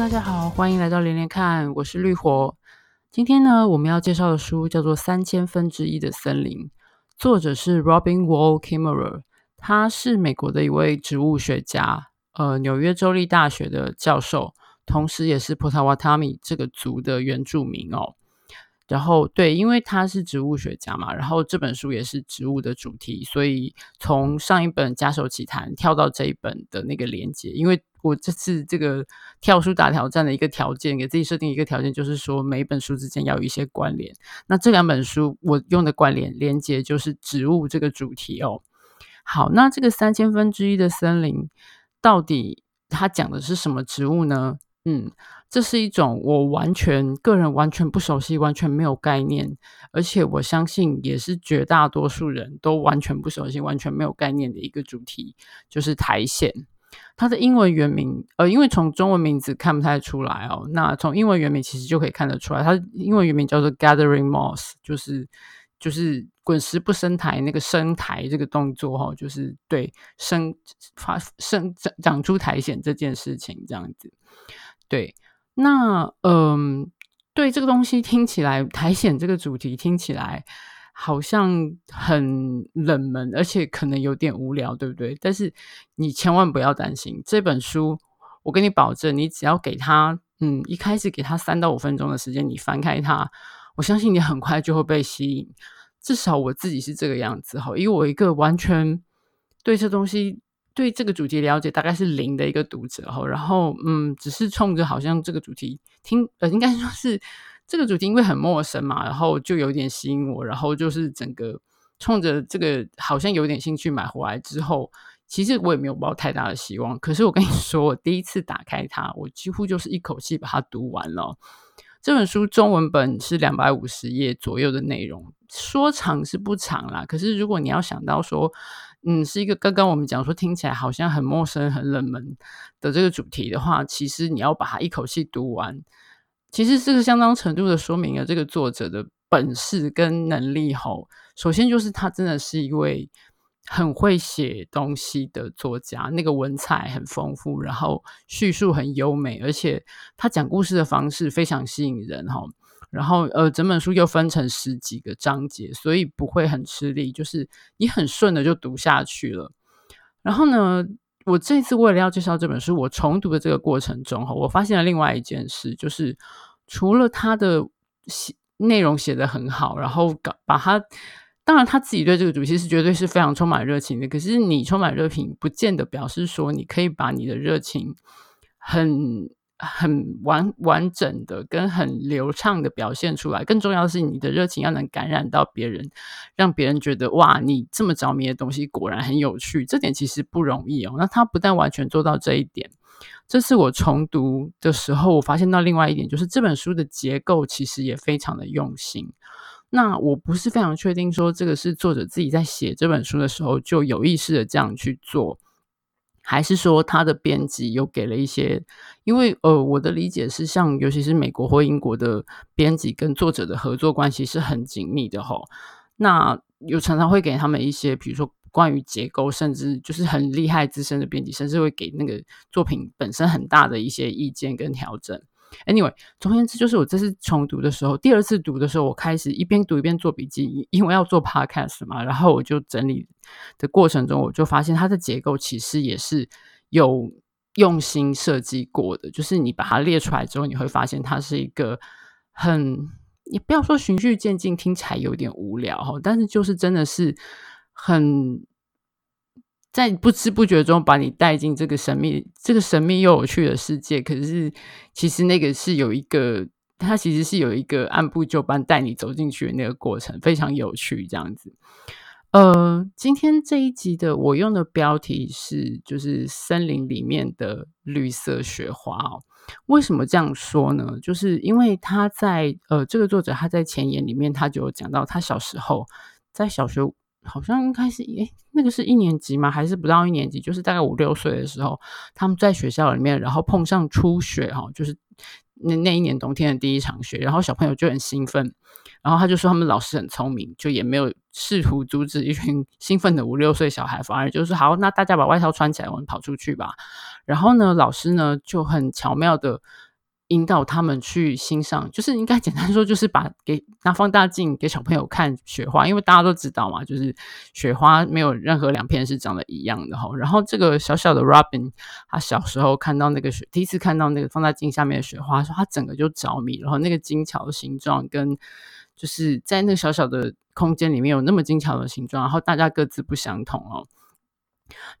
大家好，欢迎来到连连看，我是绿火。今天呢，我们要介绍的书叫做《三千分之一的森林》，作者是 Robin Wall Kimmerer，他是美国的一位植物学家，呃，纽约州立大学的教授，同时也是 Potawatomi 这个族的原住民哦。然后对，因为他是植物学家嘛，然后这本书也是植物的主题，所以从上一本《假手奇谈》跳到这一本的那个连接，因为我这次这个跳书大挑战的一个条件，给自己设定一个条件，就是说每一本书之间要有一些关联。那这两本书我用的关联连接就是植物这个主题哦。好，那这个三千分之一的森林到底它讲的是什么植物呢？嗯，这是一种我完全个人完全不熟悉、完全没有概念，而且我相信也是绝大多数人都完全不熟悉、完全没有概念的一个主题，就是苔藓。它的英文原名，呃，因为从中文名字看不太出来哦，那从英文原名其实就可以看得出来，它英文原名叫做 Gathering Moss，就是就是滚石不生苔那个生苔这个动作哈、哦，就是对生发生长长出苔藓这件事情这样子。对，那嗯，对这个东西听起来，苔藓这个主题听起来好像很冷门，而且可能有点无聊，对不对？但是你千万不要担心，这本书我跟你保证，你只要给他，嗯，一开始给他三到五分钟的时间，你翻开它，我相信你很快就会被吸引。至少我自己是这个样子哈，因为我一个完全对这东西。对这个主题了解大概是零的一个读者哈，然后嗯，只是冲着好像这个主题听呃，应该说是这个主题因为很陌生嘛，然后就有点吸引我，然后就是整个冲着这个好像有点兴趣买回来之后，其实我也没有抱太大的希望。可是我跟你说，我第一次打开它，我几乎就是一口气把它读完了。这本书中文本是两百五十页左右的内容，说长是不长啦，可是如果你要想到说。嗯，是一个刚刚我们讲说听起来好像很陌生、很冷门的这个主题的话，其实你要把它一口气读完，其实这个相当程度的说明了这个作者的本事跟能力。吼，首先就是他真的是一位很会写东西的作家，那个文采很丰富，然后叙述很优美，而且他讲故事的方式非常吸引人。吼。然后，呃，整本书又分成十几个章节，所以不会很吃力，就是你很顺的就读下去了。然后呢，我这次为了要介绍这本书，我重读的这个过程中，哈，我发现了另外一件事，就是除了他的写内容写得很好，然后搞把他，当然他自己对这个主题是绝对是非常充满热情的。可是你充满热情，不见得表示说你可以把你的热情很。很完完整的跟很流畅的表现出来，更重要的是你的热情要能感染到别人，让别人觉得哇，你这么着迷的东西果然很有趣，这点其实不容易哦。那他不但完全做到这一点，这次我重读的时候，我发现到另外一点，就是这本书的结构其实也非常的用心。那我不是非常确定说这个是作者自己在写这本书的时候就有意识的这样去做。还是说他的编辑又给了一些，因为呃，我的理解是，像尤其是美国或英国的编辑跟作者的合作关系是很紧密的吼。那有常常会给他们一些，比如说关于结构，甚至就是很厉害资深的编辑，甚至会给那个作品本身很大的一些意见跟调整。Anyway，总而言之，就是我这次重读的时候，第二次读的时候，我开始一边读一边做笔记，因为要做 podcast 嘛，然后我就整理的过程中，我就发现它的结构其实也是有用心设计过的。就是你把它列出来之后，你会发现它是一个很，你不要说循序渐进，听起来有点无聊哈，但是就是真的是很。在不知不觉中把你带进这个神秘、这个神秘又有趣的世界，可是其实那个是有一个，它其实是有一个按部就班带你走进去的那个过程，非常有趣。这样子，呃，今天这一集的我用的标题是，就是森林里面的绿色雪花哦。为什么这样说呢？就是因为他在呃，这个作者他在前言里面他就讲到，他小时候在小学。好像应该是诶，那个是一年级吗？还是不到一年级？就是大概五六岁的时候，他们在学校里面，然后碰上初雪哈，就是那那一年冬天的第一场雪，然后小朋友就很兴奋，然后他就说他们老师很聪明，就也没有试图阻止一群兴奋的五六岁小孩，反而就是好，那大家把外套穿起来，我们跑出去吧。然后呢，老师呢就很巧妙的引导他们去欣赏，就是应该简单说，就是把给拿放大镜给小朋友看雪花，因为大家都知道嘛，就是雪花没有任何两片是长得一样的哈。然后这个小小的 Robin，他小时候看到那个雪，第一次看到那个放大镜下面的雪花，说他整个就着迷，然后那个精巧的形状跟就是在那个小小的空间里面有那么精巧的形状，然后大家各自不相同哦，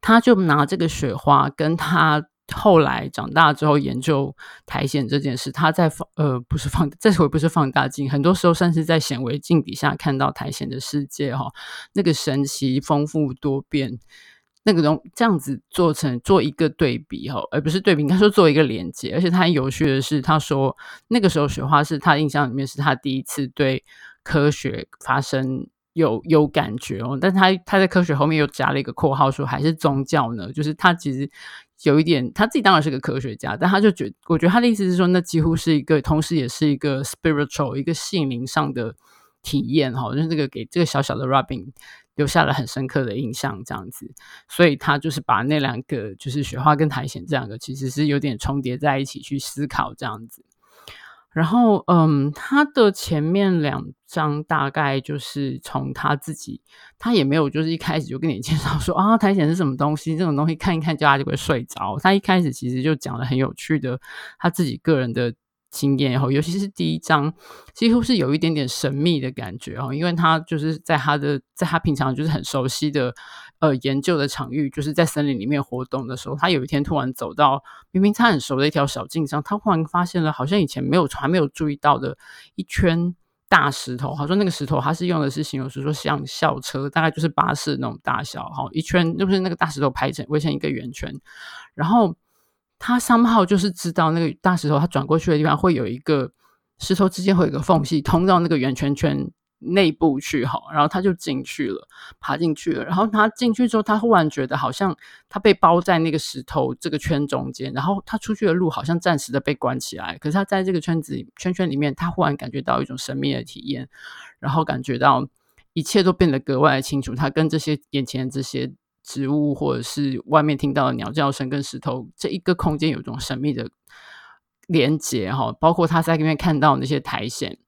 他就拿这个雪花跟他。后来长大之后研究苔藓这件事，他在放呃不是放这回不是放大镜，很多时候算是在显微镜底下看到苔藓的世界哈、那个神奇丰富多变，那个东这样子做成做一个对比哈、而不是对比，应该说做一个连接。而且他有趣的是，他说那个时候雪花是他印象里面是他第一次对科学发生有有感觉哦，但他他在科学后面又加了一个括号说还是宗教呢，就是他其实。有一点，他自己当然是个科学家，但他就觉，我觉得他的意思是说，那几乎是一个，同时也是一个 spiritual，一个心灵上的体验哈，就是这个给这个小小的 Robin 留下了很深刻的印象，这样子，所以他就是把那两个，就是雪花跟苔藓这两个，其实是有点重叠在一起去思考这样子。然后，嗯，他的前面两章大概就是从他自己，他也没有就是一开始就跟你介绍说啊，苔藓是什么东西，这种东西看一看，叫他就会睡着。他一开始其实就讲了很有趣的他自己个人的经验，然后尤其是第一章，几乎是有一点点神秘的感觉哦，因为他就是在他的，在他平常就是很熟悉的。呃，研究的场域就是在森林里面活动的时候，他有一天突然走到明明他很熟的一条小径上，他忽然发现了好像以前没有还没有注意到的一圈大石头。他说那个石头他是用的是形容词，说像校车，大概就是巴士那种大小哈，一圈就是那个大石头排成围成一个圆圈。然后他三号就是知道那个大石头，他转过去的地方会有一个石头之间会有一个缝隙，通到那个圆圈圈。内部去哈，然后他就进去了，爬进去了。然后他进去之后，他忽然觉得好像他被包在那个石头这个圈中间，然后他出去的路好像暂时的被关起来。可是他在这个圈子圈圈里面，他忽然感觉到一种神秘的体验，然后感觉到一切都变得格外清楚。他跟这些眼前这些植物，或者是外面听到的鸟叫声，跟石头这一个空间有一种神秘的连接哈。包括他在里面看到那些苔藓。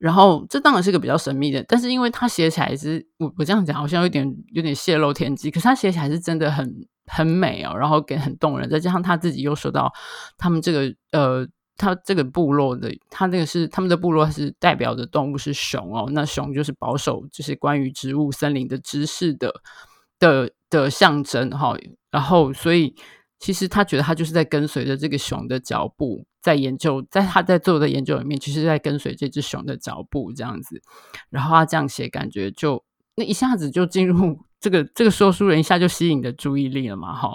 然后这当然是个比较神秘的，但是因为他写起来是，我我这样讲好像有点有点泄露天机，可是他写起来是真的很很美哦，然后给很动人，再加上他自己又说到他们这个呃，他这个部落的，他那个是他们的部落是代表的动物是熊哦，那熊就是保守，就是关于植物森林的知识的的的象征哈，然后所以。其实他觉得他就是在跟随着这个熊的脚步，在研究，在他在做的研究里面，其实在跟随这只熊的脚步这样子。然后他这样写，感觉就那一下子就进入这个这个说书人一下就吸引的注意力了嘛，哈。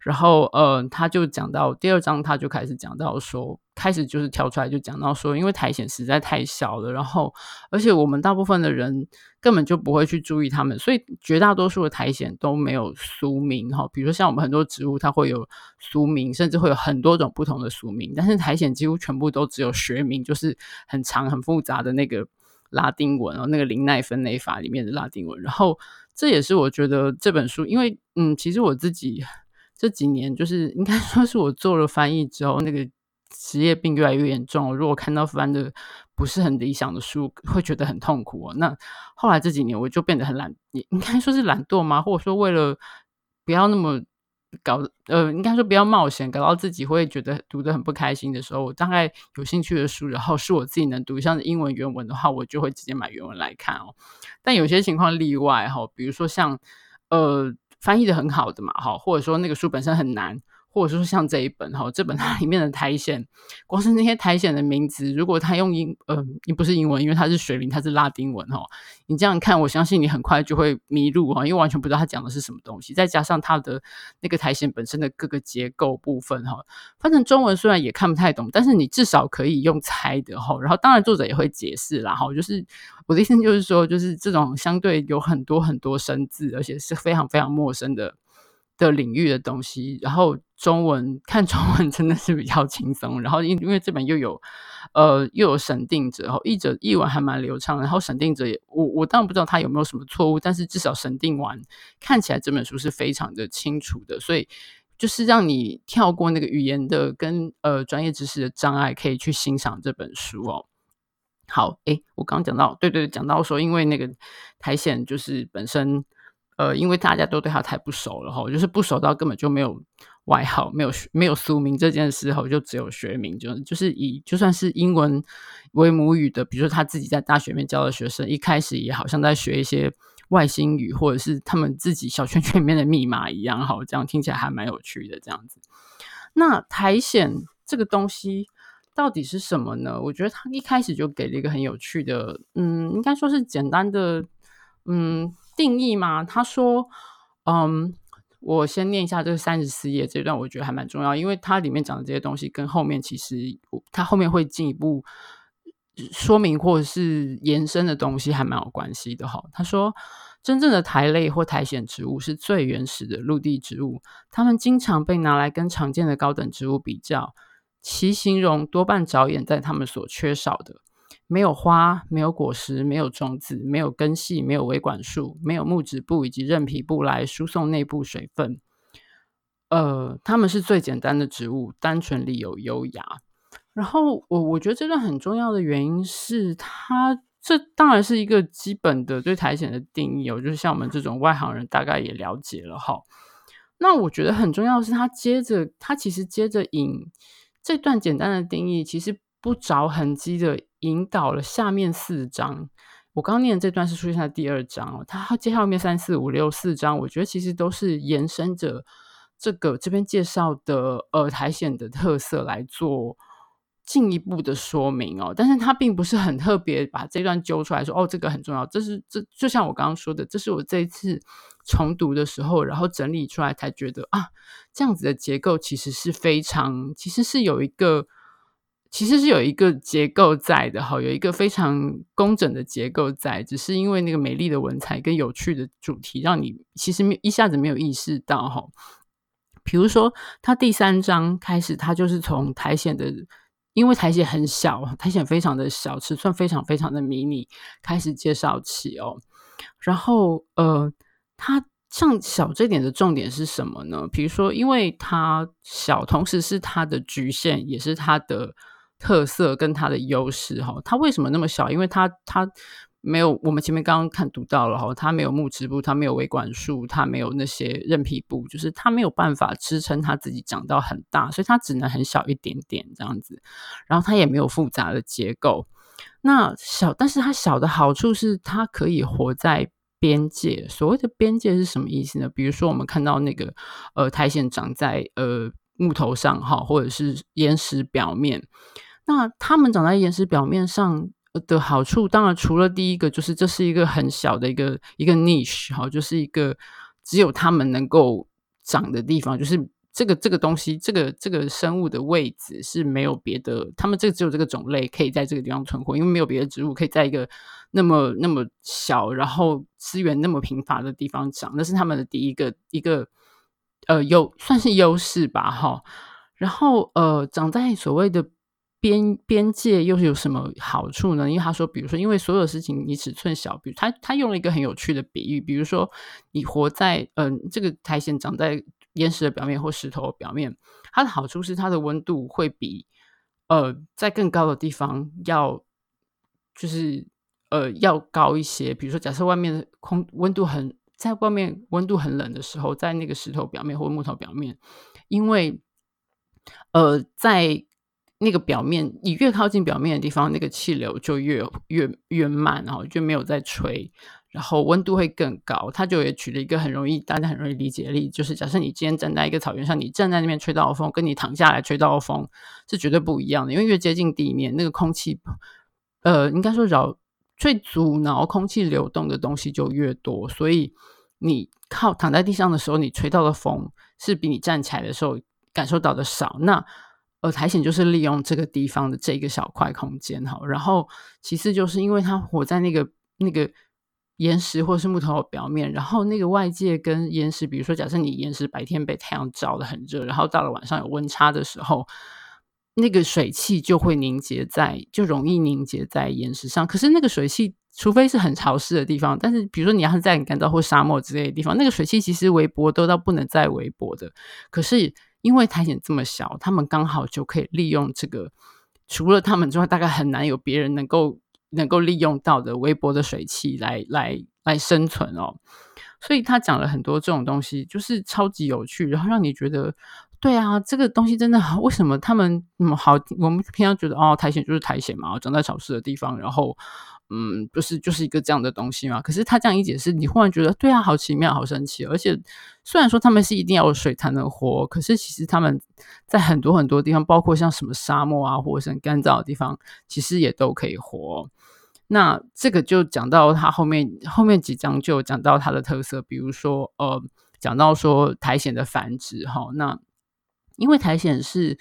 然后呃，他就讲到第二章，他就开始讲到说。开始就是跳出来就讲到说，因为苔藓实在太小了，然后而且我们大部分的人根本就不会去注意它们，所以绝大多数的苔藓都没有俗名哈。比如说像我们很多植物，它会有俗名，甚至会有很多种不同的俗名，但是苔藓几乎全部都只有学名，就是很长很复杂的那个拉丁文哦，那个林奈分类法里面的拉丁文。然后这也是我觉得这本书，因为嗯，其实我自己这几年就是应该说是我做了翻译之后那个。职业病越来越严重，如果看到翻的不是很理想的书，会觉得很痛苦哦。那后来这几年，我就变得很懒，也应该说是懒惰吗？或者说为了不要那么搞，呃，应该说不要冒险，搞到自己会觉得读得很不开心的时候，我大概有兴趣的书，然后是我自己能读，像是英文原文的话，我就会直接买原文来看哦。但有些情况例外哈，比如说像呃翻译的很好的嘛，哈，或者说那个书本身很难。或者说像这一本哈，这本它里面的苔藓，光是那些苔藓的名字，如果它用英，呃，你不是英文，因为它是水灵，它是拉丁文哈。你这样看，我相信你很快就会迷路哈，因为完全不知道它讲的是什么东西。再加上它的那个苔藓本身的各个结构部分哈，翻成中文虽然也看不太懂，但是你至少可以用猜的哈。然后当然作者也会解释啦哈，就是我的意思就是说，就是这种相对有很多很多生字，而且是非常非常陌生的。的领域的东西，然后中文看中文真的是比较轻松，然后因因为这本又有呃又有审定者，然后译者译文还蛮流畅，然后审定者也我我当然不知道他有没有什么错误，但是至少审定完看起来这本书是非常的清楚的，所以就是让你跳过那个语言的跟呃专业知识的障碍，可以去欣赏这本书哦。好，诶，我刚刚讲到，对对，讲到说，因为那个苔藓就是本身，呃，因为大家都对他太不熟了哈，就是不熟到根本就没有外号，没有没有俗名这件事哈，就只有学名，就就是以就算是英文为母语的，比如说他自己在大学里面教的学生，一开始也好像在学一些外星语，或者是他们自己小圈圈里面的密码一样，哈，这样听起来还蛮有趣的这样子。那苔藓这个东西。到底是什么呢？我觉得他一开始就给了一个很有趣的，嗯，应该说是简单的，嗯，定义嘛。他说，嗯，我先念一下这个三十四页这段，我觉得还蛮重要，因为它里面讲的这些东西跟后面其实它后面会进一步说明或者是延伸的东西还蛮有关系的哈。他说，真正的苔类或苔藓植物是最原始的陆地植物，它们经常被拿来跟常见的高等植物比较。其形容多半着眼在它们所缺少的：没有花，没有果实，没有种子，没有根系，没有维管束，没有木质部以及韧皮部来输送内部水分。呃，它们是最简单的植物，单纯里有优雅。然后我我觉得这段很重要的原因是它，这当然是一个基本的对苔藓的定义哦，就是像我们这种外行人大概也了解了哈。那我觉得很重要的是，它接着它其实接着引。这段简单的定义其实不着痕迹的引导了下面四章。我刚念的这段是出现在第二章哦，它接下面三四五六四章，我觉得其实都是延伸着这个这边介绍的呃苔藓的特色来做进一步的说明哦。但是它并不是很特别把这段揪出来说哦，这个很重要。这是这就像我刚刚说的，这是我这一次重读的时候，然后整理出来才觉得啊。这样子的结构其实是非常，其实是有一个，其实是有一个结构在的哈，有一个非常工整的结构在，只是因为那个美丽的文采跟有趣的主题，让你其实一下子没有意识到哈。比如说，它第三章开始，它就是从苔藓的，因为苔藓很小，苔藓非常的小，尺寸非常非常的迷你，开始介绍起哦。然后呃，它。像小这点的重点是什么呢？比如说，因为它小，同时是它的局限，也是它的特色跟它的优势哈。它为什么那么小？因为它它没有我们前面刚刚看读到了哈，它没有木质部，它没有维管束，它没有那些韧皮部，就是它没有办法支撑它自己长到很大，所以它只能很小一点点这样子。然后它也没有复杂的结构。那小，但是它小的好处是它可以活在。边界，所谓的边界是什么意思呢？比如说，我们看到那个呃苔藓长在呃木头上哈，或者是岩石表面。那它们长在岩石表面上的好处，当然除了第一个，就是这是一个很小的一个一个 niche 哈，就是一个只有它们能够长的地方，就是。这个这个东西，这个这个生物的位置是没有别的，他们这只有这个种类可以在这个地方存活，因为没有别的植物可以在一个那么那么小，然后资源那么贫乏的地方长，那是他们的第一个一个呃优算是优势吧，哈。然后呃，长在所谓的边边界又是有什么好处呢？因为他说，比如说，因为所有事情你尺寸小，比如他他用了一个很有趣的比喻，比如说你活在嗯、这个苔藓长在。岩石的表面或石头表面，它的好处是它的温度会比呃在更高的地方要就是呃要高一些。比如说，假设外面的空温度很在外面温度很冷的时候，在那个石头表面或木头表面，因为呃在那个表面，你越靠近表面的地方，那个气流就越越越慢，然后就没有在吹。然后温度会更高，它就也举了一个很容易大家很容易理解的例，就是假设你今天站在一个草原上，你站在那边吹到的风，跟你躺下来吹到的风是绝对不一样的，因为越接近地面，那个空气，呃，应该说扰最阻挠空气流动的东西就越多，所以你靠躺在地上的时候，你吹到的风是比你站起来的时候感受到的少。那呃，苔藓就是利用这个地方的这个小块空间哈，然后其次就是因为它活在那个那个。岩石或是木头表面，然后那个外界跟岩石，比如说，假设你岩石白天被太阳照得很热，然后到了晚上有温差的时候，那个水汽就会凝结在，就容易凝结在岩石上。可是那个水汽除非是很潮湿的地方，但是比如说你要是在很干燥或沙漠之类的地方，那个水汽其实微薄都到不能再微薄的。可是因为苔藓这么小，他们刚好就可以利用这个，除了他们之外，大概很难有别人能够能够利用到的微薄的水汽来来来生存哦。所以他讲了很多这种东西，就是超级有趣，然后让你觉得。对啊，这个东西真的好，为什么他们那么好？我们平常觉得哦，苔藓就是苔藓嘛，长在潮湿的地方，然后嗯，就是就是一个这样的东西嘛。可是他这样一解释，你忽然觉得对啊，好奇妙，好神奇。而且虽然说他们是一定要有水才能活，可是其实他们在很多很多地方，包括像什么沙漠啊，或者是很干燥的地方，其实也都可以活。那这个就讲到他后面后面几章就讲到它的特色，比如说呃，讲到说苔藓的繁殖哈，那。因为苔藓是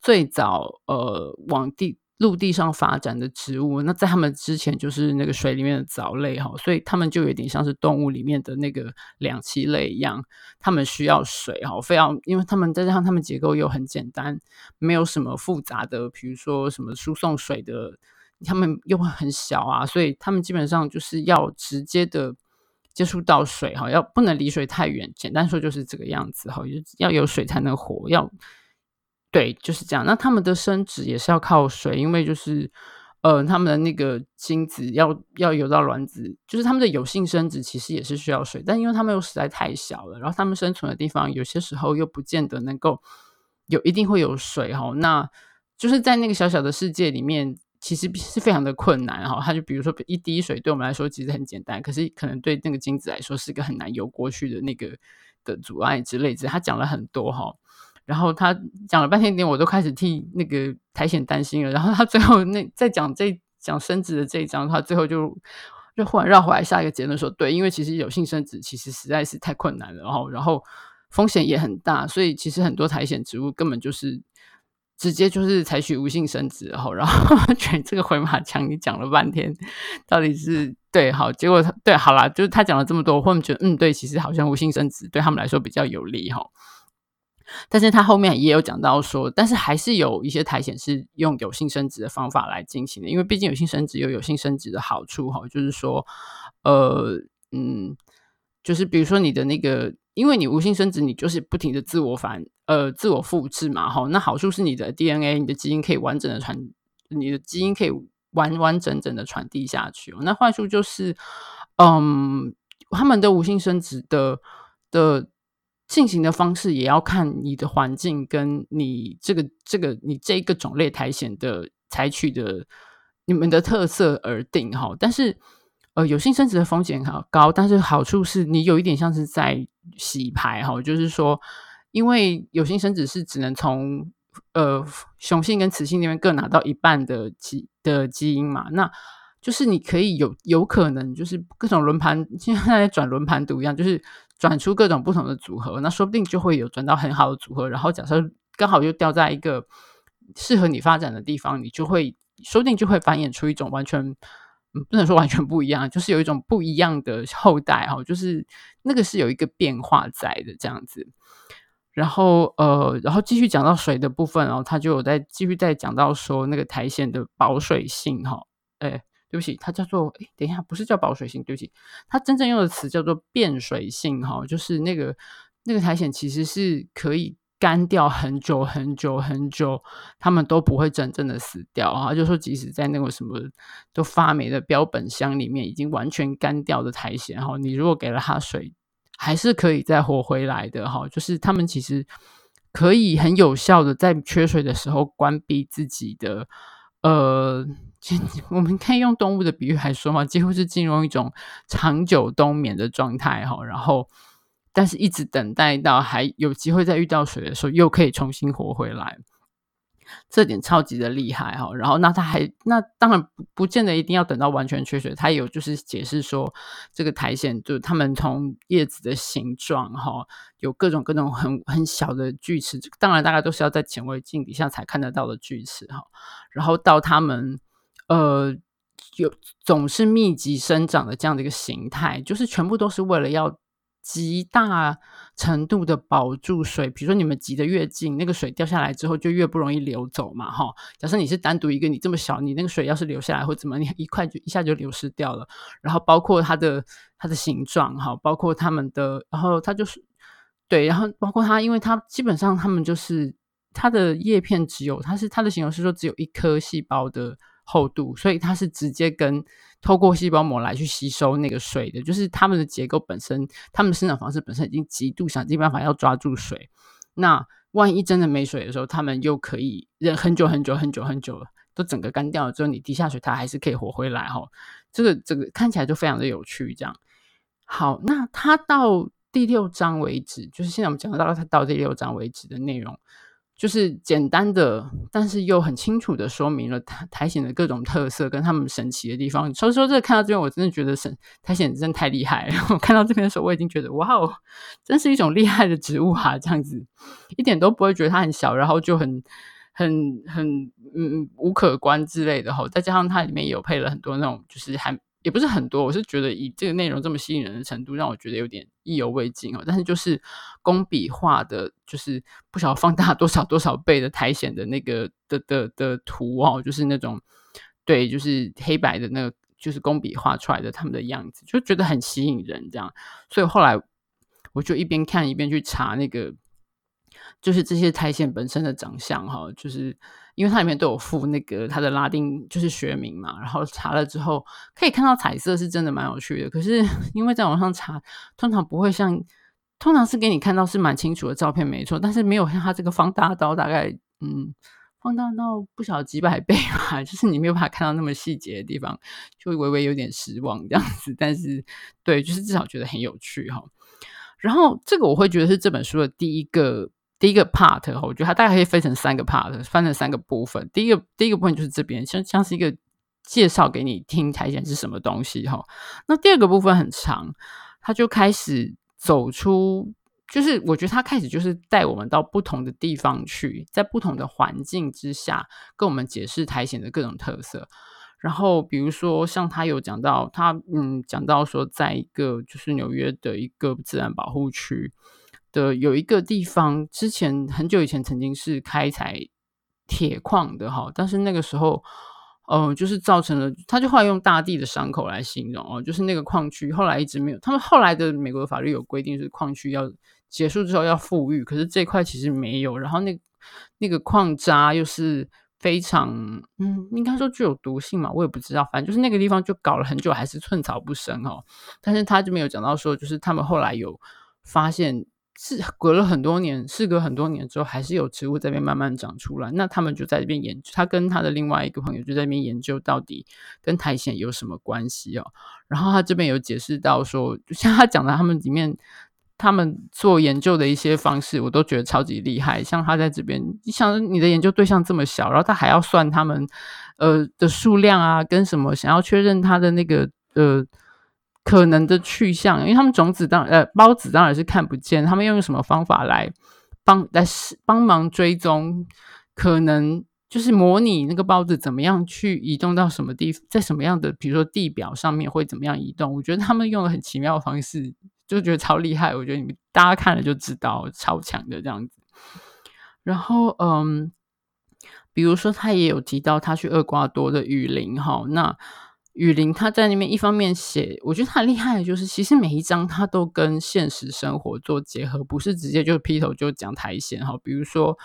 最早呃往地陆地上发展的植物，那在他们之前就是那个水里面的藻类哈，所以他们就有点像是动物里面的那个两栖类一样，他们需要水哈，非要，因为他们再加上他们结构又很简单，没有什么复杂的，比如说什么输送水的，他们又很小啊，所以他们基本上就是要直接的。接触到水哈，要不能离水太远。简单说就是这个样子哈，要有水才能活。要对，就是这样。那他们的生殖也是要靠水，因为就是呃，他们的那个精子要要游到卵子，就是他们的有性生殖其实也是需要水。但因为他们又实在太小了，然后他们生存的地方有些时候又不见得能够有一定会有水哈。那就是在那个小小的世界里面。其实是非常的困难哈，它就比如说一滴水对我们来说其实很简单，可是可能对那个精子来说是一个很难游过去的那个的阻碍之类的。他讲了很多哈，然后他讲了半天点，我都开始替那个苔藓担心了。然后他最后那在讲这讲生殖的这一章，他最后就就忽然绕回来下一个结论说，对，因为其实有性生殖其实实在是太困难了，然后然后风险也很大，所以其实很多苔藓植物根本就是。直接就是采取无性生殖，然后然后卷这个回马枪，你讲了半天，到底是对好？结果对好啦，就是他讲了这么多，我后面觉得嗯，对，其实好像无性生殖对他们来说比较有利哈。但是他后面也有讲到说，但是还是有一些苔藓是用有性生殖的方法来进行的，因为毕竟有性生殖有有性生殖的好处哈，就是说，呃，嗯，就是比如说你的那个。因为你无性生殖，你就是不停的自我繁呃自我复制嘛，哈，那好处是你的 DNA，你的基因可以完整的传，你的基因可以完完整整的传递下去。那坏处就是，嗯，他们的无性生殖的的进行的方式也要看你的环境跟你这个这个你这一个种类苔藓的采取的你们的特色而定哈，但是。呃，有性生殖的风险很高，但是好处是你有一点像是在洗牌哈，就是说，因为有性生殖是只能从呃雄性跟雌性那边各拿到一半的基的基因嘛，那就是你可以有有可能就是各种轮盘，现在转轮盘赌一样，就是转出各种不同的组合，那说不定就会有转到很好的组合，然后假设刚好又掉在一个适合你发展的地方，你就会说不定就会繁衍出一种完全。嗯，不能说完全不一样，就是有一种不一样的后代哈，就是那个是有一个变化在的这样子。然后呃，然后继续讲到水的部分哦，他就有在继续再讲到说那个苔藓的保水性哈。哎，对不起，它叫做哎，等一下，不是叫保水性，对不起，它真正用的词叫做变水性哈，就是那个那个苔藓其实是可以。干掉很久很久很久，他们都不会真正的死掉啊！就说即使在那个什么都发霉的标本箱里面，已经完全干掉的苔藓哈，你如果给了它水，还是可以再活回来的哈。就是他们其实可以很有效的在缺水的时候关闭自己的呃，我们可以用动物的比喻来说嘛，几乎是进入一种长久冬眠的状态哈，然后。但是一直等待到还有机会再遇到水的时候，又可以重新活回来，这点超级的厉害哈。然后那他还那当然不不见得一定要等到完全缺水，他有就是解释说这个苔藓就他们从叶子的形状哈，有各种各种很很小的锯齿，当然大概都是要在显微镜底下才看得到的锯齿哈。然后到他们呃有总是密集生长的这样的一个形态，就是全部都是为了要。极大程度的保住水。比如说你们挤得越近，那个水掉下来之后就越不容易流走嘛，哈。假设你是单独一个，你这么小，你那个水要是流下来或怎么，你一块就一下就流失掉了。然后包括它的它的形状，哈，包括它们的，然后它就是对，然后包括它，因为它基本上它们就是它的叶片只有，它是它的形容是说只有一颗细胞的。厚度，所以它是直接跟透过细胞膜来去吸收那个水的，就是它们的结构本身，它们生长方式本身已经极度想尽办法要抓住水。那万一真的没水的时候，它们又可以忍很久很久很久很久了，都整个干掉了之后，你滴下水它还是可以活回来哈。这个这个看起来就非常的有趣，这样。好，那它到第六章为止，就是现在我们讲到它到第六章为止的内容。就是简单的，但是又很清楚的说明了苔苔藓的各种特色跟他们神奇的地方。所以说，这看到这边，我真的觉得神苔藓真的太厉害了。我 看到这边的时候，我已经觉得哇哦，真是一种厉害的植物啊！这样子一点都不会觉得它很小，然后就很很很嗯无可观之类的哈。再加上它里面有配了很多那种，就是还。也不是很多，我是觉得以这个内容这么吸引人的程度，让我觉得有点意犹未尽哦。但是就是工笔画的，就是不晓得放大多少多少倍的苔藓的那个的的的图哦，就是那种对，就是黑白的那个，就是工笔画出来的他们的样子，就觉得很吸引人这样。所以后来我就一边看一边去查那个。就是这些苔藓本身的长相哈，就是因为它里面都有附那个它的拉丁就是学名嘛，然后查了之后可以看到彩色是真的蛮有趣的。可是因为在网上查，通常不会像，通常是给你看到是蛮清楚的照片没错，但是没有像它这个放大到大概嗯放大到不晓得几百倍吧，就是你没有办法看到那么细节的地方，就微微有点失望这样子。但是对，就是至少觉得很有趣哈。然后这个我会觉得是这本书的第一个。第一个 part，我觉得它大概可以分成三个 part，分成三个部分。第一个第一个部分就是这边，像像是一个介绍给你听苔藓是什么东西哈。那第二个部分很长，它就开始走出，就是我觉得它开始就是带我们到不同的地方去，在不同的环境之下，跟我们解释苔藓的各种特色。然后比如说像他有讲到，他嗯讲到说，在一个就是纽约的一个自然保护区。的有一个地方，之前很久以前曾经是开采铁矿的哈，但是那个时候，呃，就是造成了，他就后来用大地的伤口来形容哦，就是那个矿区后来一直没有，他们后来的美国的法律有规定是矿区要结束之后要复育，可是这块其实没有，然后那那个矿渣又是非常，嗯，应该说具有毒性嘛，我也不知道，反正就是那个地方就搞了很久还是寸草不生哦，但是他就没有讲到说，就是他们后来有发现。是隔了很多年，事隔很多年之后，还是有植物在边慢慢长出来。那他们就在这边研究，他跟他的另外一个朋友就在那边研究到底跟苔藓有什么关系哦。然后他这边有解释到说，就像他讲的，他们里面他们做研究的一些方式，我都觉得超级厉害。像他在这边，你想你的研究对象这么小，然后他还要算他们呃的数量啊，跟什么想要确认他的那个呃。可能的去向，因为他们种子当呃孢子当然是看不见，他们用什么方法来帮来帮忙追踪？可能就是模拟那个孢子怎么样去移动到什么地，在什么样的比如说地表上面会怎么样移动？我觉得他们用了很奇妙的方式，就觉得超厉害。我觉得你们大家看了就知道，超强的这样子。然后嗯，比如说他也有提到他去厄瓜多的雨林哈，那。雨林他在那边一方面写，我觉得他很厉害的就是，其实每一章他都跟现实生活做结合，不是直接就劈头就讲苔藓哈。比如说，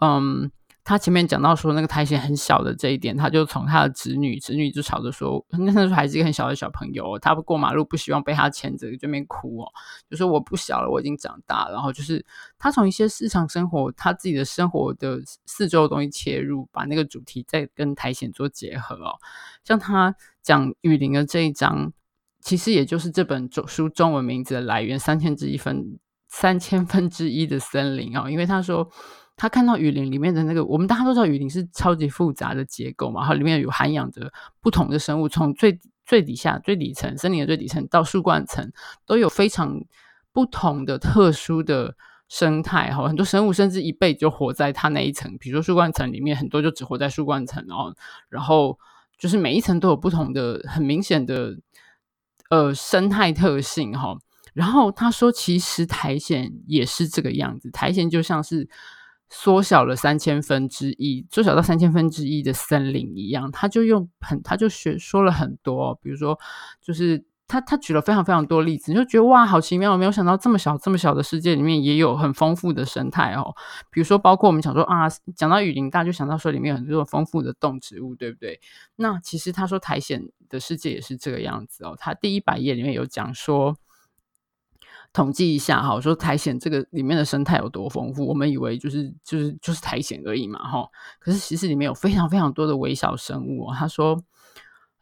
嗯。他前面讲到说那个苔藓很小的这一点，他就从他的侄女，侄女就吵着说，那时候还是一个很小的小朋友，他不过马路不希望被他牵着，就那边哭哦，就说我不小了，我已经长大。然后就是他从一些日常生活，他自己的生活的四周的东西切入，把那个主题再跟苔藓做结合哦。像他讲雨林的这一章，其实也就是这本中书中文名字的来源，三千之一分三千分之一的森林哦，因为他说。他看到雨林里面的那个，我们大家都知道雨林是超级复杂的结构嘛，然后里面有涵养着不同的生物，从最最底下最底层森林的最底层到树冠层，都有非常不同的特殊的生态哈。很多生物甚至一辈就活在它那一层，比如说树冠层里面很多就只活在树冠层哦，然后就是每一层都有不同的很明显的呃生态特性哈。然后他说，其实苔藓也是这个样子，苔藓就像是缩小了三千分之一，缩小到三千分之一的森林一样。他就用很，他就学说了很多，比如说，就是。他他举了非常非常多例子，你就觉得哇，好奇妙！我没有想到这么小这么小的世界里面也有很丰富的生态哦。比如说，包括我们想说啊，讲到雨林，大家就想到说里面有很多丰富的动植物，对不对？那其实他说苔藓的世界也是这个样子哦。他第一百页里面有讲说，统计一下哈，说苔藓这个里面的生态有多丰富。我们以为就是就是就是苔藓而已嘛，哈。可是其实里面有非常非常多的微小生物哦。他说。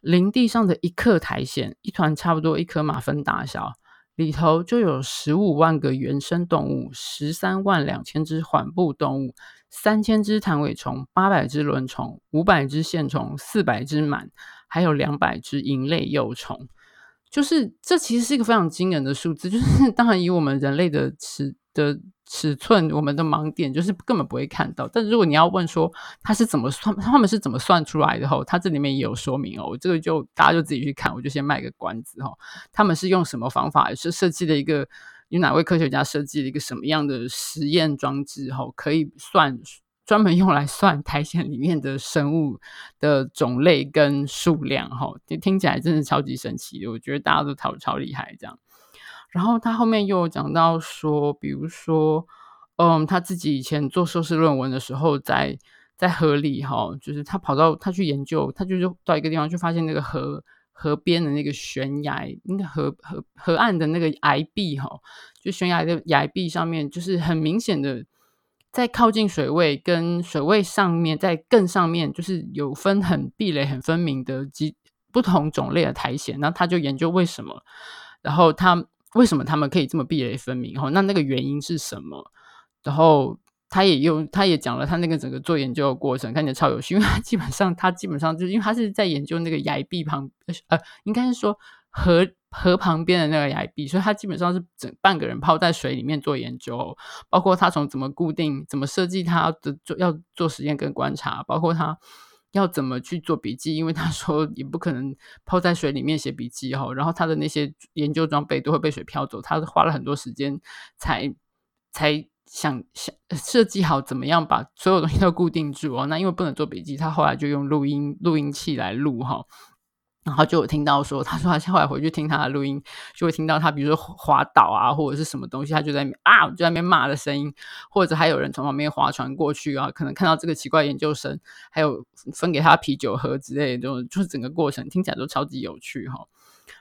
林地上的一克苔藓，一团差不多一颗马粪大小，里头就有十五万个原生动物，十三万两千只缓步动物，三千只弹尾虫，八百只轮虫，五百只线虫，四百只螨，还有两百只蝇类幼虫。就是这其实是一个非常惊人的数字，就是 当然以我们人类的尺的。尺寸，我们的盲点就是根本不会看到。但如果你要问说他是怎么算，他们是怎么算出来的？吼，它这里面也有说明哦。我这个就大家就自己去看，我就先卖个关子哈。他们是用什么方法？是设计了一个，有哪位科学家设计了一个什么样的实验装置？吼，可以算专门用来算苔藓里面的生物的种类跟数量？吼，听起来真是超级神奇的。我觉得大家都超超厉害，这样。然后他后面又讲到说，比如说，嗯，他自己以前做硕士论文的时候在，在河里哈，就是他跑到他去研究，他就是到一个地方去发现那个河河边的那个悬崖，那个河河河岸的那个崖壁哈，就悬崖的崖壁上面，就是很明显的在靠近水位跟水位上面，在更上面，就是有分很壁垒很分明的几不同种类的苔藓，然后他就研究为什么，然后他。为什么他们可以这么壁垒分明？哈，那那个原因是什么？然后他也用，他也讲了他那个整个做研究的过程，看起来超有趣。因为他基本上，他基本上就因为他是在研究那个崖壁旁，呃，应该是说河河旁边的那个崖壁，所以他基本上是整半个人泡在水里面做研究，包括他从怎么固定、怎么设计他的做要做实验跟观察，包括他。要怎么去做笔记？因为他 说也不可能泡在水里面写笔记哈，然后他的那些研究装备都会被水漂走，他花了很多时间才才想想设计好怎么样把所有东西都固定住哦。那因为不能做笔记，他后来就用录音录音器来录哈。然后就有听到说，他说他后来回去听他的录音，就会听到他比如说滑倒啊，或者是什么东西，他就在啊，就在那边骂的声音，或者还有人从旁边划船过去啊，可能看到这个奇怪研究生，还有分给他啤酒喝之类的，就就是整个过程听起来都超级有趣哈。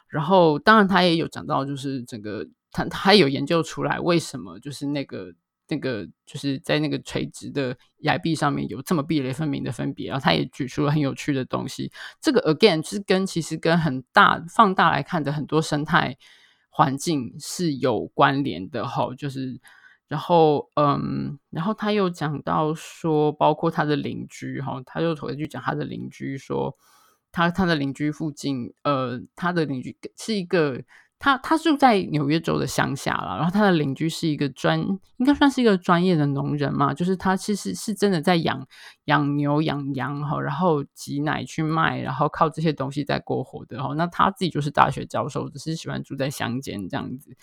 然后当然他也有讲到，就是整个他他有研究出来为什么就是那个。那个就是在那个垂直的崖壁上面有这么壁垒分明的分别，然后他也举出了很有趣的东西。这个 again 是跟其实跟很大放大来看的很多生态环境是有关联的哈。就是然后嗯，然后他又讲到说，包括他的邻居哈，他又回去讲他的邻居说，他他的邻居附近呃，他的邻居是一个。他他住在纽约州的乡下了，然后他的邻居是一个专，应该算是一个专业的农人嘛，就是他其实是真的在养养牛养羊哈，然后挤奶去卖，然后靠这些东西在过活的哈。那他自己就是大学教授，只是喜欢住在乡间这样子。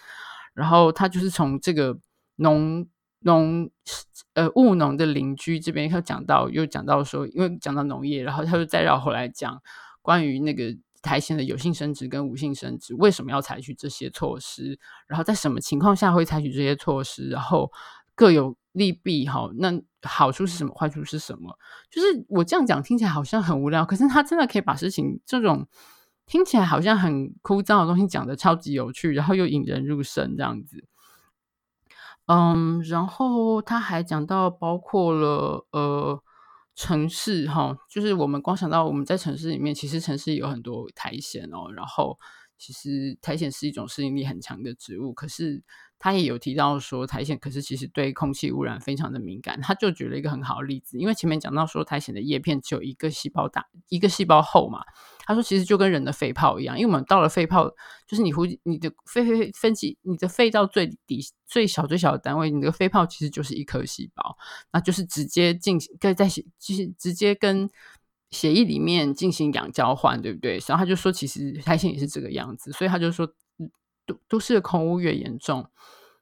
然后他就是从这个农农呃务农的邻居这边，他讲到又讲到说，因为讲到农业，然后他就再绕回来讲关于那个。苔藓的有性生殖跟无性生殖为什么要采取这些措施？然后在什么情况下会采取这些措施？然后各有利弊，哈，那好处是什么？坏处是什么？就是我这样讲听起来好像很无聊，可是他真的可以把事情这种听起来好像很枯燥的东西讲得超级有趣，然后又引人入胜这样子。嗯，然后他还讲到包括了呃。城市哈，就是我们光想到我们在城市里面，其实城市有很多苔藓哦。然后，其实苔藓是一种适应力很强的植物，可是。他也有提到说，苔藓可是其实对空气污染非常的敏感。他就举了一个很好的例子，因为前面讲到说，苔藓的叶片只有一个细胞大，一个细胞厚嘛。他说其实就跟人的肺泡一样，因为我们到了肺泡，就是你呼你的肺肺肺分析，你的肺到最底最小最小的单位，你的肺泡其实就是一颗细胞，那就是直接进行在在血，就是直接跟血液里面进行氧交换，对不对？然后他就说，其实苔藓也是这个样子，所以他就说。都都市的空污越严重，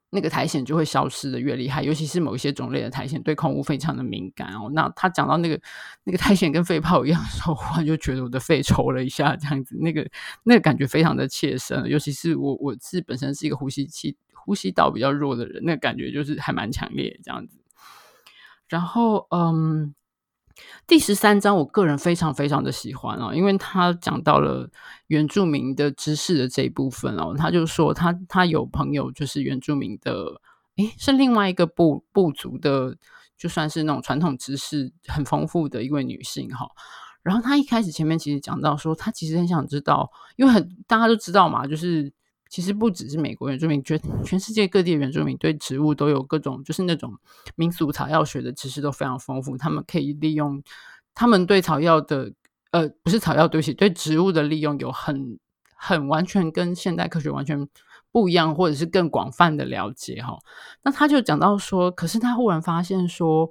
那个苔藓就会消失的越厉害。尤其是某一些种类的苔藓对空污非常的敏感哦。那他讲到那个那个苔藓跟肺泡一样的时候，忽然就觉得我的肺抽了一下，这样子，那个那个感觉非常的切身。尤其是我我是本身是一个呼吸器呼吸道比较弱的人，那个感觉就是还蛮强烈这样子。然后嗯。第十三章，我个人非常非常的喜欢哦，因为他讲到了原住民的知识的这一部分哦，他就说他他有朋友就是原住民的，诶，是另外一个部部族的，就算是那种传统知识很丰富的一位女性哈。然后他一开始前面其实讲到说，他其实很想知道，因为很大家都知道嘛，就是。其实不只是美国原住民，觉全世界各地的原住民对植物都有各种，就是那种民俗草药学的知识都非常丰富。他们可以利用他们对草药的，呃，不是草药，对不起，对植物的利用有很很完全跟现代科学完全不一样，或者是更广泛的了解哈。那他就讲到说，可是他忽然发现说，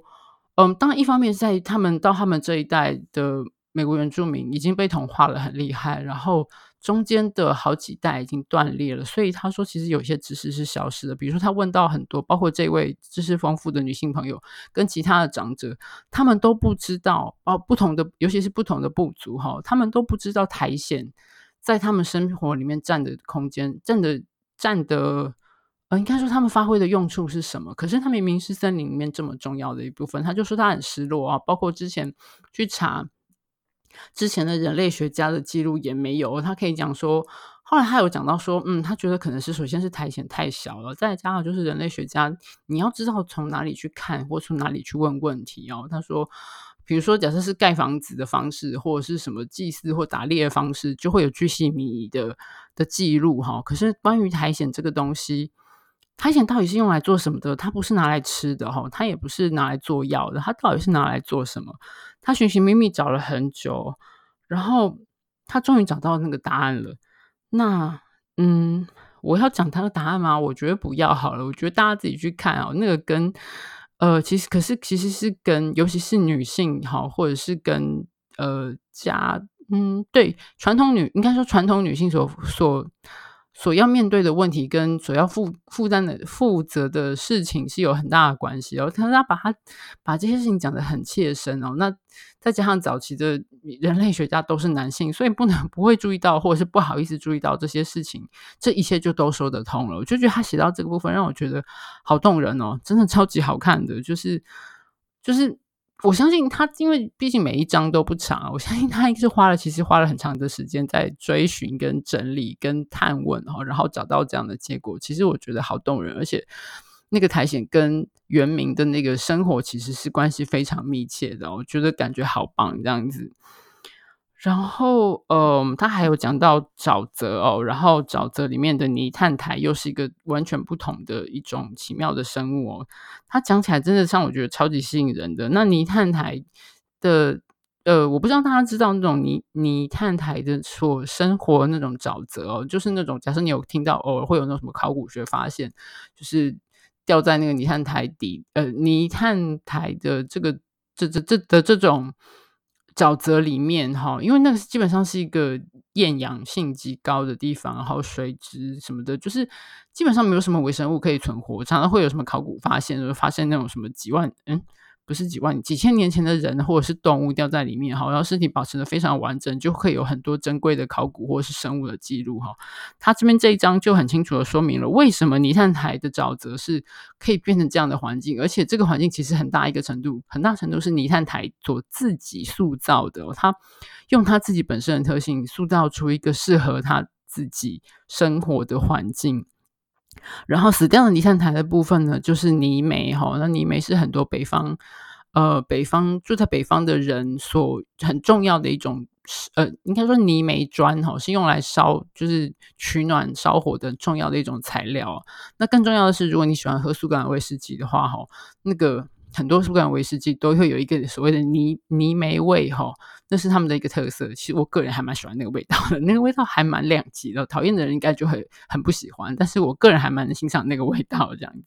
嗯，当然一方面在他们到他们这一代的美国原住民已经被同化了很厉害，然后。中间的好几代已经断裂了，所以他说，其实有些知识是消失的。比如说，他问到很多，包括这位知识丰富的女性朋友跟其他的长者，他们都不知道哦，不同的，尤其是不同的部族哈，他们都不知道苔藓在他们生活里面占的空间，占的占的，呃，应该说他们发挥的用处是什么？可是他明明是森林里面这么重要的一部分，他就说他很失落啊。包括之前去查。之前的人类学家的记录也没有，他可以讲说，后来他有讲到说，嗯，他觉得可能是首先是苔藓太小了，再加上就是人类学家，你要知道从哪里去看或从哪里去问问题哦。他说，比如说假设是盖房子的方式，或者是什么祭祀或打猎的方式，就会有巨细靡遗的的记录哈。可是关于苔藓这个东西，苔藓到底是用来做什么的？它不是拿来吃的哈，它也不是拿来做药的，它到底是拿来做什么？他寻寻觅觅找了很久，然后他终于找到那个答案了。那嗯，我要讲他的答案吗？我觉得不要好了。我觉得大家自己去看哦。那个跟呃，其实可是其实是跟，尤其是女性哈，或者是跟呃家嗯，对传统女应该说传统女性所所。所要面对的问题跟所要负负担的负责的事情是有很大的关系哦。他他把他把这些事情讲得很切身哦。那再加上早期的人类学家都是男性，所以不能不会注意到，或者是不好意思注意到这些事情，这一切就都说得通了。我就觉得他写到这个部分，让我觉得好动人哦，真的超级好看的，就是就是。我相信他，因为毕竟每一章都不长，我相信他应该是花了，其实花了很长的时间在追寻、跟整理、跟探问哦，然后找到这样的结果。其实我觉得好动人，而且那个苔藓跟原名的那个生活其实是关系非常密切的，我觉得感觉好棒，这样子。然后，嗯，他还有讲到沼泽哦，然后沼泽里面的泥炭苔又是一个完全不同的一种奇妙的生物哦。他讲起来真的让我觉得超级吸引人的。那泥炭苔的，呃，我不知道大家知道那种泥泥炭苔的所生活那种沼泽哦，就是那种假设你有听到偶尔会有那种什么考古学发现，就是掉在那个泥炭苔底，呃，泥炭苔的这个这这这的这种。沼泽里面哈，因为那个基本上是一个厌氧性极高的地方，然后水质什么的，就是基本上没有什么微生物可以存活。常常会有什么考古发现，就发现那种什么几万嗯。不是几万、几千年前的人或者是动物掉在里面哈，然后身体保持的非常完整，就会有很多珍贵的考古或者是生物的记录哈。他这边这一章就很清楚的说明了为什么泥炭台的沼泽是可以变成这样的环境，而且这个环境其实很大一个程度，很大程度是泥炭台所自己塑造的。他用他自己本身的特性塑造出一个适合他自己生活的环境。然后死掉的泥炭台的部分呢，就是泥煤哈。那泥煤是很多北方，呃，北方住在北方的人所很重要的一种，呃，应该说泥煤砖哈，是用来烧，就是取暖烧火的重要的一种材料。那更重要的是，如果你喜欢喝苏格兰威士忌的话哈，那个。很多苏格兰威士忌都会有一个所谓的泥泥煤味哈，那是他们的一个特色。其实我个人还蛮喜欢那个味道的，那个味道还蛮两极的。讨厌的人应该就会很不喜欢，但是我个人还蛮欣赏那个味道这样子。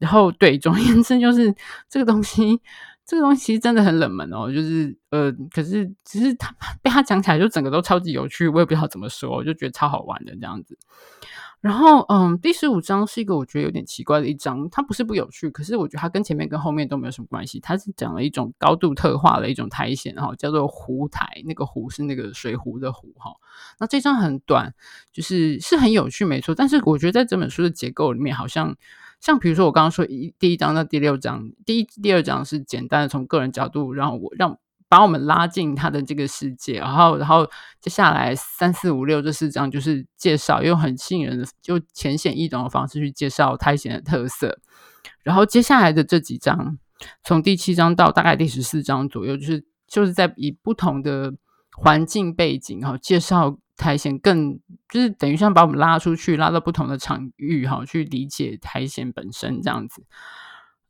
然后对，总而言之就是这个东西，这个东西真的很冷门哦，就是呃，可是只是他被他讲起来就整个都超级有趣，我也不知道怎么说，我就觉得超好玩的这样子。然后，嗯，第十五章是一个我觉得有点奇怪的一章，它不是不有趣，可是我觉得它跟前面跟后面都没有什么关系。它是讲了一种高度特化的一种苔藓，哈，叫做湖苔，那个湖是那个水壶的壶，哈。那这章很短，就是是很有趣，没错。但是我觉得在这本书的结构里面，好像像比如说我刚刚说一第一章到第六章，第一第二章是简单的从个人角度让我让。把我们拉进他的这个世界，然后，然后接下来三四五六这四章就是介绍，用很吸引人的、就浅显易懂的方式去介绍苔藓的特色。然后接下来的这几章，从第七章到大概第十四章左右，就是就是在以不同的环境背景哈，介绍苔藓，更就是等于像把我们拉出去，拉到不同的场域哈，去理解苔藓本身这样子。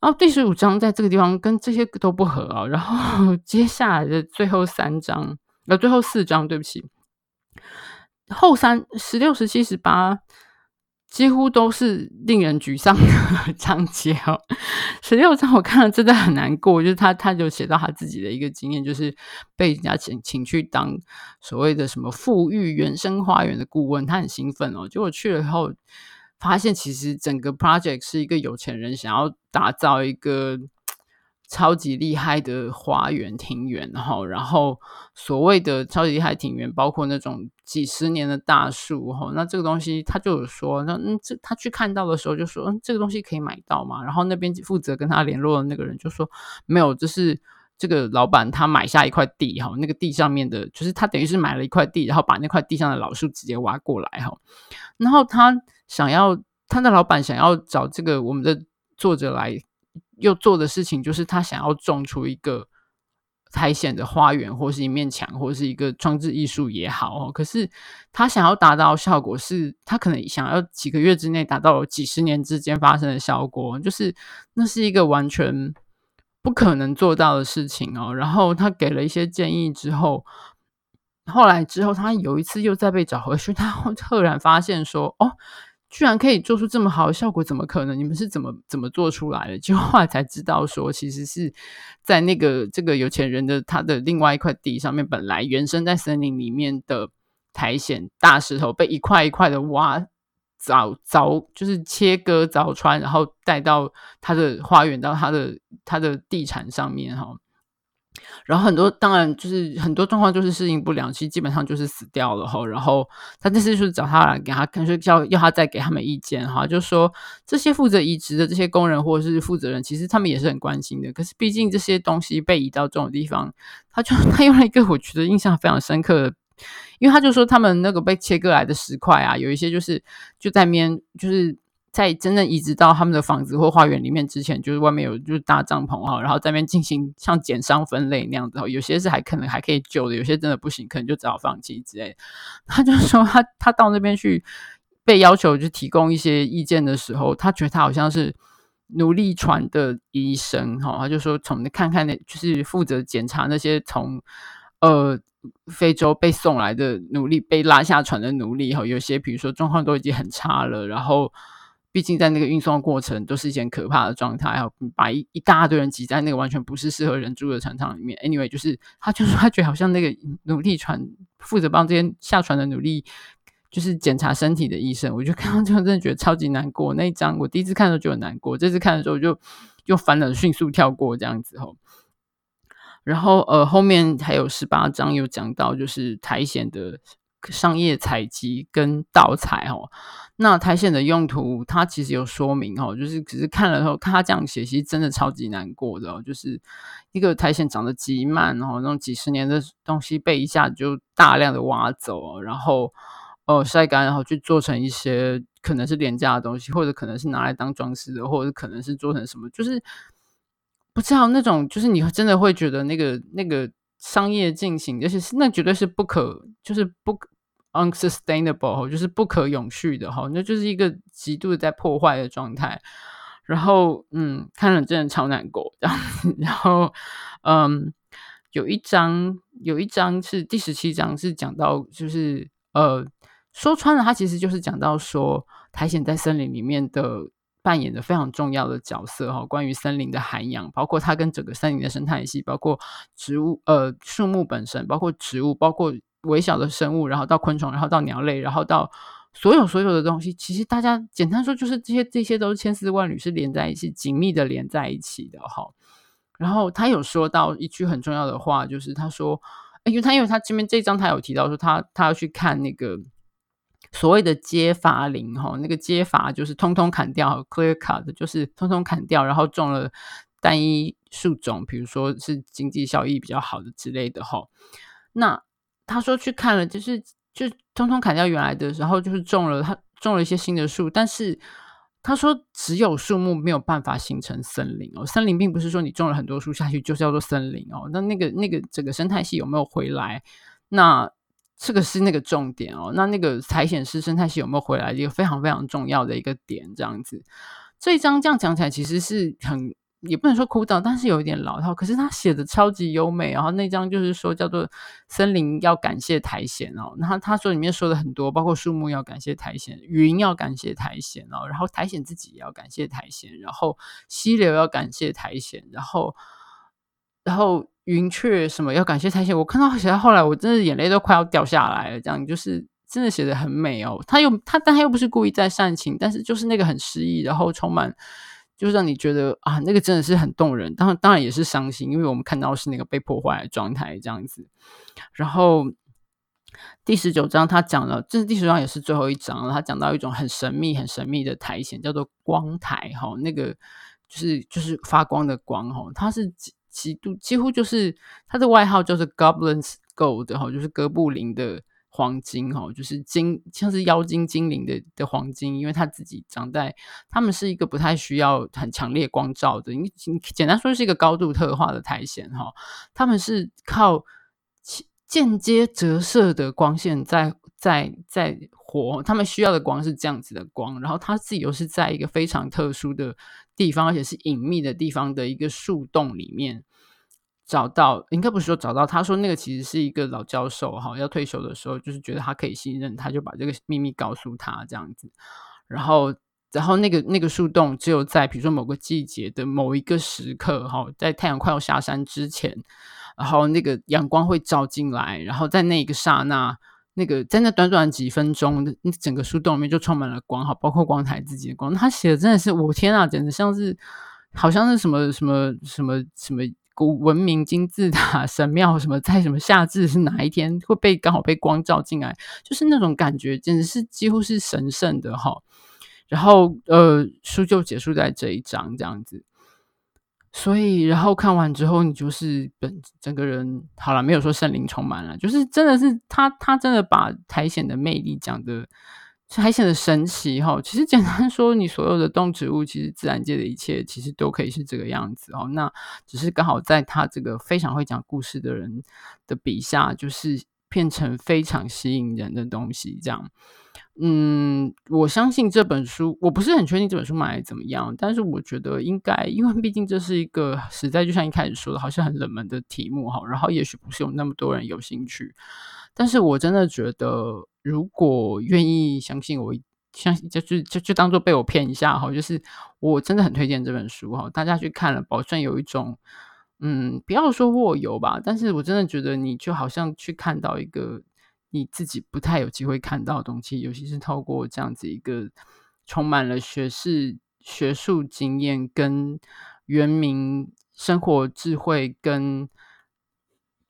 然后第十五章在这个地方跟这些都不合啊，然后 接下来的最后三章，呃，最后四章，对不起，后三十六、十七、十八几乎都是令人沮丧的 章节哦。十六章我看了真的很难过，就是他他就写到他自己的一个经验，就是被人家请请去当所谓的什么富裕原生花园的顾问，他很兴奋哦，结果去了以后。发现其实整个 project 是一个有钱人想要打造一个超级厉害的花园庭园，然后，然后所谓的超级厉害庭园，包括那种几十年的大树，哈，那这个东西他就有说，那嗯，这他去看到的时候就说，嗯，这个东西可以买到吗？然后那边负责跟他联络的那个人就说，没有，就是这个老板他买下一块地，哈，那个地上面的，就是他等于是买了一块地，然后把那块地上的老树直接挖过来，哈，然后他。想要他的老板想要找这个我们的作者来又做的事情，就是他想要种出一个苔藓的花园，或是一面墙，或是一个装置艺术也好哦。可是他想要达到效果是，是他可能想要几个月之内达到几十年之间发生的效果，就是那是一个完全不可能做到的事情哦。然后他给了一些建议之后，后来之后他有一次又再被找回去，他 赫然发现说：“哦。”居然可以做出这么好的效果，怎么可能？你们是怎么怎么做出来的？就后来才知道，说其实是在那个这个有钱人的他的另外一块地上面，本来原生在森林里面的苔藓大石头被一块一块的挖凿凿，就是切割凿穿，然后带到他的花园，到他的他的地产上面，哈。然后很多当然就是很多状况就是适应不良，其实基本上就是死掉了哈。然后他这次就是找他来给他看，说叫要他再给他们意见哈，就说这些负责移植的这些工人或者是负责人，其实他们也是很关心的。可是毕竟这些东西被移到这种地方，他就他用了一个我觉得印象非常深刻的，因为他就说他们那个被切割来的石块啊，有一些就是就在面就是。在真正移植到他们的房子或花园里面之前，就是外面有就是搭帐篷哈，然后在那边进行像减伤分类那样子，有些是还可能还可以救的，有些真的不行，可能就只好放弃之类。他就说他他到那边去被要求就提供一些意见的时候，他觉得他好像是奴隶船的医生哈，他就说从看看那就是负责检查那些从呃非洲被送来的奴隶被拉下船的奴隶哈，有些比如说状况都已经很差了，然后。毕竟在那个运送过程都是一件可怕的状态，然后把一一大堆人挤在那个完全不是适合人住的船舱里面。Anyway，就是他就说他觉得好像那个奴隶船负责帮这些下船的奴隶，就是检查身体的医生。我就看到之后真的觉得超级难过。那一章我第一次看的时候就很难过，这次看的时候就又翻了，迅速跳过这样子吼。然后呃后面还有十八章有讲到就是苔藓的商业采集跟盗采哦。那苔藓的用途，它其实有说明哦，就是只是看了后，看他这样写，其实真的超级难过的哦。就是一个苔藓长得极慢，然后那种几十年的东西被一下子就大量的挖走，然后呃晒干，然后去做成一些可能是廉价的东西，或者可能是拿来当装饰的，或者可能是做成什么，就是不知道那种，就是你真的会觉得那个那个商业进行，就是那绝对是不可，就是不可。Unsustainable 就是不可永续的哈，那就是一个极度在破坏的状态。然后，嗯，看了真的超难过。这样子，然后，嗯，有一章，有一章是第十七章，是讲到就是呃，说穿了，它其实就是讲到说苔藓在森林里面的扮演的非常重要的角色哈。关于森林的涵养，包括它跟整个森林的生态系，包括植物呃树木本身，包括植物，包括微小的生物，然后到昆虫，然后到鸟类，然后到所有所有的东西，其实大家简单说就是这些这些都是千丝万缕是连在一起，紧密的连在一起的哈。然后他有说到一句很重要的话，就是他说，因为他因为他前面这一章他有提到说他他要去看那个。所谓的接伐林哈，那个接伐就是通通砍掉，clear cut 就是通通砍掉，然后种了单一树种，比如说是经济效益比较好的之类的哈。那他说去看了，就是就通通砍掉原来的，然后就是种了他种了一些新的树，但是他说只有树木没有办法形成森林哦，森林并不是说你种了很多树下去就是叫做森林哦，那那个那个整个生态系有没有回来？那这个是那个重点哦，那那个才显示生态系有没有回来，一个非常非常重要的一个点，这样子。这一章这样讲起来，其实是很也不能说枯燥，但是有一点老套。可是他写的超级优美，然后那张就是说叫做森林要感谢苔藓哦，那他他说里面说的很多，包括树木要感谢苔藓，云要感谢苔藓哦，然后苔藓自己也要感谢苔藓，然后溪流要感谢苔藓，然后然后。云雀什么要感谢苔藓，我看到写到后来，我真的眼泪都快要掉下来了。这样就是真的写得很美哦。他又他，但他又不是故意在煽情，但是就是那个很诗意，然后充满，就是让你觉得啊，那个真的是很动人。当然，当然也是伤心，因为我们看到是那个被破坏的状态这样子。然后第十九章他讲了，这是第十章也是最后一章了。他讲到一种很神秘、很神秘的苔藓，叫做光苔哈，那个就是就是发光的光哈，它是。几度几乎就是它的外号，就是 Goblin's Gold 哈，就是哥布林的黄金哈，就是精像是妖精精灵的的黄金，因为它自己长在，他们是一个不太需要很强烈光照的，你简单说是一个高度特化的苔藓哈，他们是靠间接折射的光线在在在活，他们需要的光是这样子的光，然后他自己又是在一个非常特殊的地方，而且是隐秘的地方的一个树洞里面找到，应该不是说找到，他说那个其实是一个老教授哈，要退休的时候，就是觉得他可以信任，他就把这个秘密告诉他这样子，然后然后那个那个树洞只有在比如说某个季节的某一个时刻哈，在太阳快要下山之前，然后那个阳光会照进来，然后在那一个刹那。那个在那短短几分钟，那整个树洞里面就充满了光，哈，包括光台自己的光。他写的真的是，我天啊，简直像是，好像是什么什么什么什么古文明金字塔 神庙，什么在什么夏至是哪一天会被刚好被光照进来，就是那种感觉，简直是几乎是神圣的哈。然后呃，书就结束在这一章这样子。所以，然后看完之后，你就是本整个人好了，没有说圣灵充满了，就是真的是他，他真的把苔藓的魅力讲的，还显得神奇哈。其实简单说，你所有的动植物，其实自然界的一切，其实都可以是这个样子哦。那只是刚好在他这个非常会讲故事的人的笔下，就是变成非常吸引人的东西，这样。嗯，我相信这本书，我不是很确定这本书卖怎么样，但是我觉得应该，因为毕竟这是一个实在就像一开始说的，好像很冷门的题目哈，然后也许不是有那么多人有兴趣，但是我真的觉得，如果愿意相信我，相信就就就就当做被我骗一下哈，就是我真的很推荐这本书哈，大家去看了，保证有一种，嗯，不要说卧游吧，但是我真的觉得你就好像去看到一个。你自己不太有机会看到的东西，尤其是透过这样子一个充满了学士、学术经验跟原民生活智慧跟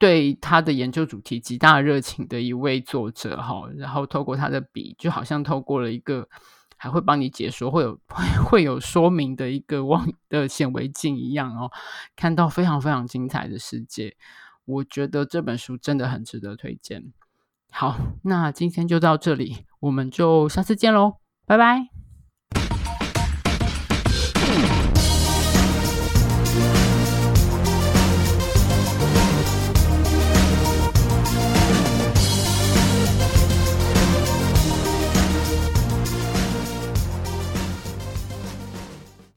对他的研究主题极大热情的一位作者哈，然后透过他的笔，就好像透过了一个还会帮你解说、会有 会会有说明的一个望的显微镜一样哦，看到非常非常精彩的世界。我觉得这本书真的很值得推荐。好，那今天就到这里，我们就下次见喽，拜拜。